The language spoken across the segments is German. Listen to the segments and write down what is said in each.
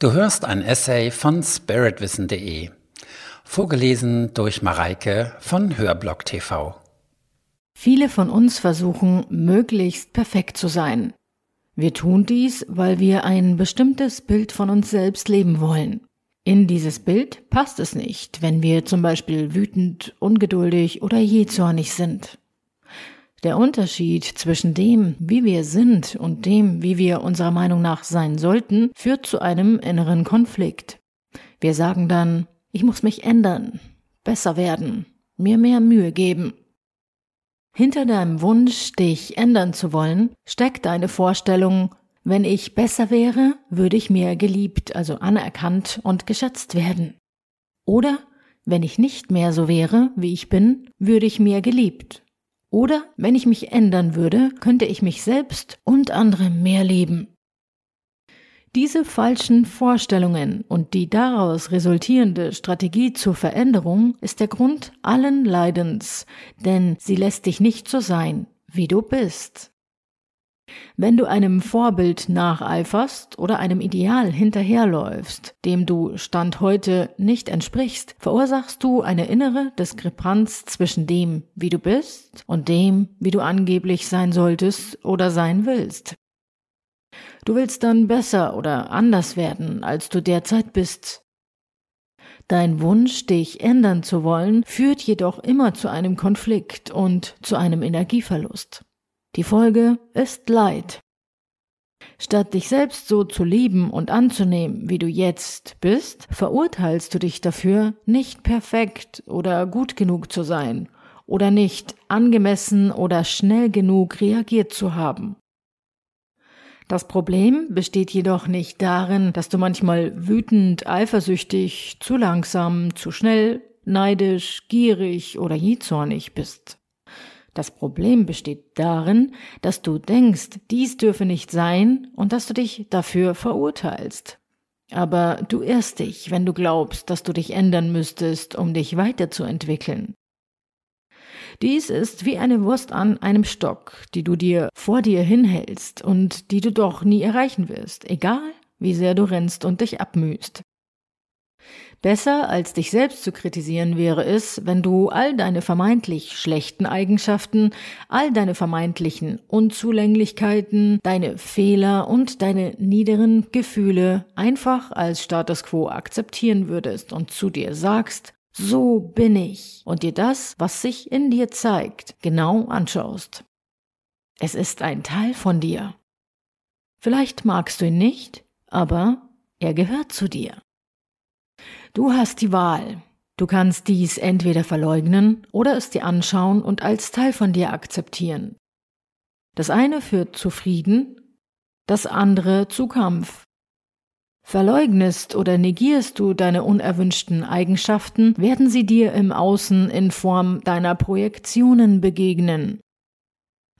Du hörst ein Essay von spiritwissen.de, vorgelesen durch Mareike von Hörblock TV. Viele von uns versuchen, möglichst perfekt zu sein. Wir tun dies, weil wir ein bestimmtes Bild von uns selbst leben wollen. In dieses Bild passt es nicht, wenn wir zum Beispiel wütend, ungeduldig oder jähzornig sind. Der Unterschied zwischen dem, wie wir sind und dem, wie wir unserer Meinung nach sein sollten, führt zu einem inneren Konflikt. Wir sagen dann, ich muss mich ändern, besser werden, mir mehr Mühe geben. Hinter deinem Wunsch, dich ändern zu wollen, steckt eine Vorstellung, wenn ich besser wäre, würde ich mehr geliebt, also anerkannt und geschätzt werden. Oder wenn ich nicht mehr so wäre, wie ich bin, würde ich mehr geliebt, oder wenn ich mich ändern würde, könnte ich mich selbst und andere mehr lieben. Diese falschen Vorstellungen und die daraus resultierende Strategie zur Veränderung ist der Grund allen Leidens, denn sie lässt dich nicht so sein, wie du bist. Wenn du einem Vorbild nacheiferst oder einem Ideal hinterherläufst, dem du Stand heute nicht entsprichst, verursachst du eine innere Diskrepanz zwischen dem, wie du bist, und dem, wie du angeblich sein solltest oder sein willst. Du willst dann besser oder anders werden, als du derzeit bist. Dein Wunsch, dich ändern zu wollen, führt jedoch immer zu einem Konflikt und zu einem Energieverlust. Die Folge ist Leid. Statt dich selbst so zu lieben und anzunehmen, wie du jetzt bist, verurteilst du dich dafür, nicht perfekt oder gut genug zu sein oder nicht angemessen oder schnell genug reagiert zu haben. Das Problem besteht jedoch nicht darin, dass du manchmal wütend, eifersüchtig, zu langsam, zu schnell, neidisch, gierig oder jähzornig bist. Das Problem besteht darin, dass du denkst, dies dürfe nicht sein und dass du dich dafür verurteilst. Aber du irrst dich, wenn du glaubst, dass du dich ändern müsstest, um dich weiterzuentwickeln. Dies ist wie eine Wurst an einem Stock, die du dir vor dir hinhältst und die du doch nie erreichen wirst, egal wie sehr du rennst und dich abmühst. Besser als dich selbst zu kritisieren wäre es, wenn du all deine vermeintlich schlechten Eigenschaften, all deine vermeintlichen Unzulänglichkeiten, deine Fehler und deine niederen Gefühle einfach als Status quo akzeptieren würdest und zu dir sagst, so bin ich und dir das, was sich in dir zeigt, genau anschaust. Es ist ein Teil von dir. Vielleicht magst du ihn nicht, aber er gehört zu dir. Du hast die Wahl. Du kannst dies entweder verleugnen oder es dir anschauen und als Teil von dir akzeptieren. Das eine führt zu Frieden, das andere zu Kampf. Verleugnest oder negierst du deine unerwünschten Eigenschaften, werden sie dir im Außen in Form deiner Projektionen begegnen.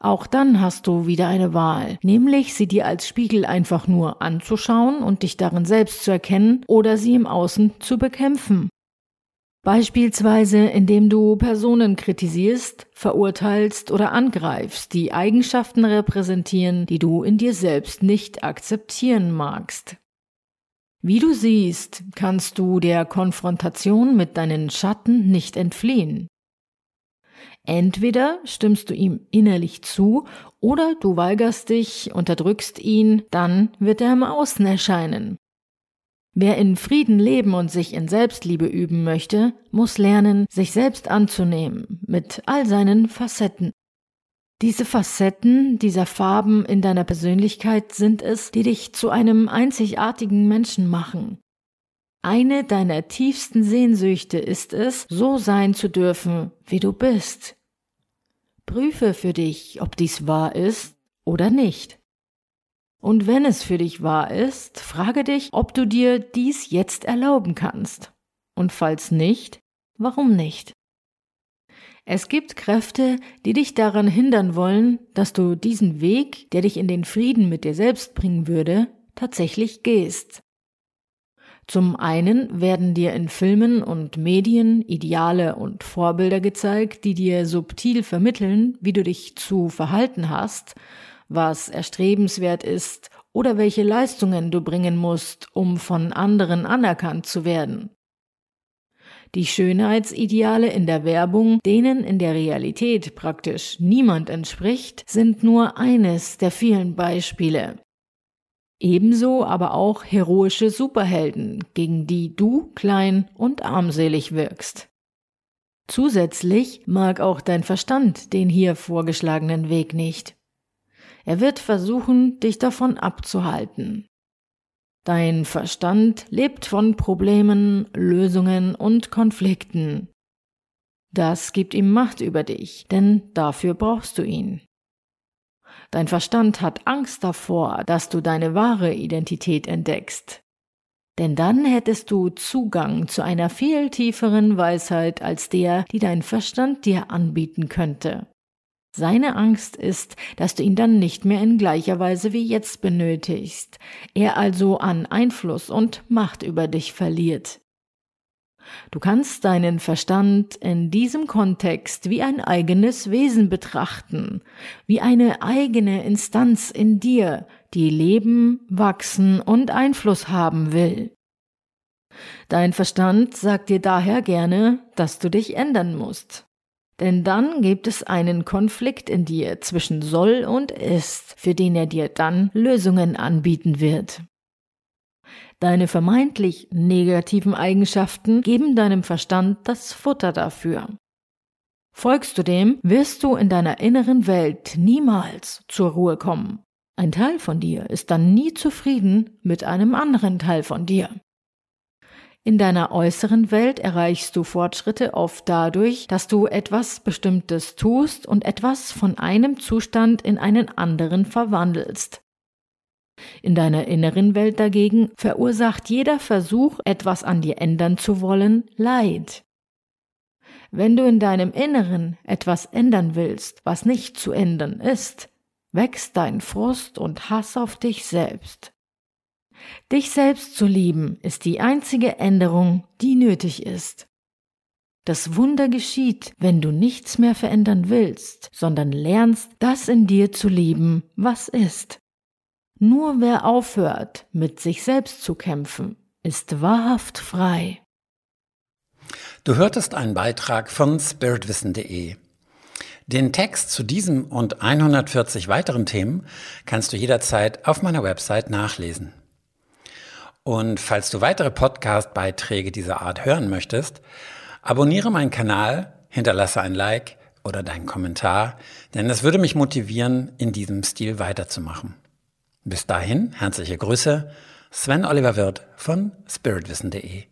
Auch dann hast du wieder eine Wahl, nämlich sie dir als Spiegel einfach nur anzuschauen und dich darin selbst zu erkennen oder sie im Außen zu bekämpfen. Beispielsweise indem du Personen kritisierst, verurteilst oder angreifst, die Eigenschaften repräsentieren, die du in dir selbst nicht akzeptieren magst. Wie du siehst, kannst du der Konfrontation mit deinen Schatten nicht entfliehen. Entweder stimmst du ihm innerlich zu oder du weigerst dich, unterdrückst ihn, dann wird er im Außen erscheinen. Wer in Frieden leben und sich in Selbstliebe üben möchte, muss lernen, sich selbst anzunehmen, mit all seinen Facetten. Diese Facetten dieser Farben in deiner Persönlichkeit sind es, die dich zu einem einzigartigen Menschen machen. Eine deiner tiefsten Sehnsüchte ist es, so sein zu dürfen, wie du bist. Prüfe für dich, ob dies wahr ist oder nicht. Und wenn es für dich wahr ist, frage dich, ob du dir dies jetzt erlauben kannst. Und falls nicht, warum nicht? Es gibt Kräfte, die dich daran hindern wollen, dass du diesen Weg, der dich in den Frieden mit dir selbst bringen würde, tatsächlich gehst. Zum einen werden dir in Filmen und Medien Ideale und Vorbilder gezeigt, die dir subtil vermitteln, wie du dich zu verhalten hast, was erstrebenswert ist oder welche Leistungen du bringen musst, um von anderen anerkannt zu werden. Die Schönheitsideale in der Werbung, denen in der Realität praktisch niemand entspricht, sind nur eines der vielen Beispiele. Ebenso aber auch heroische Superhelden, gegen die du klein und armselig wirkst. Zusätzlich mag auch dein Verstand den hier vorgeschlagenen Weg nicht. Er wird versuchen, dich davon abzuhalten. Dein Verstand lebt von Problemen, Lösungen und Konflikten. Das gibt ihm Macht über dich, denn dafür brauchst du ihn. Dein Verstand hat Angst davor, dass du deine wahre Identität entdeckst. Denn dann hättest du Zugang zu einer viel tieferen Weisheit als der, die dein Verstand dir anbieten könnte. Seine Angst ist, dass du ihn dann nicht mehr in gleicher Weise wie jetzt benötigst, er also an Einfluss und Macht über dich verliert. Du kannst deinen Verstand in diesem Kontext wie ein eigenes Wesen betrachten, wie eine eigene Instanz in dir, die leben, wachsen und Einfluss haben will. Dein Verstand sagt dir daher gerne, dass du dich ändern musst. Denn dann gibt es einen Konflikt in dir zwischen soll und ist, für den er dir dann Lösungen anbieten wird. Deine vermeintlich negativen Eigenschaften geben deinem Verstand das Futter dafür. Folgst du dem, wirst du in deiner inneren Welt niemals zur Ruhe kommen. Ein Teil von dir ist dann nie zufrieden mit einem anderen Teil von dir. In deiner äußeren Welt erreichst du Fortschritte oft dadurch, dass du etwas Bestimmtes tust und etwas von einem Zustand in einen anderen verwandelst. In deiner inneren Welt dagegen verursacht jeder Versuch, etwas an dir ändern zu wollen, Leid. Wenn du in deinem Inneren etwas ändern willst, was nicht zu ändern ist, wächst dein Frust und Hass auf dich selbst. Dich selbst zu lieben ist die einzige Änderung, die nötig ist. Das Wunder geschieht, wenn du nichts mehr verändern willst, sondern lernst, das in dir zu lieben, was ist. Nur wer aufhört, mit sich selbst zu kämpfen, ist wahrhaft frei. Du hörtest einen Beitrag von spiritwissen.de. Den Text zu diesem und 140 weiteren Themen kannst du jederzeit auf meiner Website nachlesen. Und falls du weitere Podcast-Beiträge dieser Art hören möchtest, abonniere meinen Kanal, hinterlasse ein Like oder deinen Kommentar, denn es würde mich motivieren, in diesem Stil weiterzumachen. Bis dahin, herzliche Grüße, Sven Oliver Wirth von spiritwissen.de.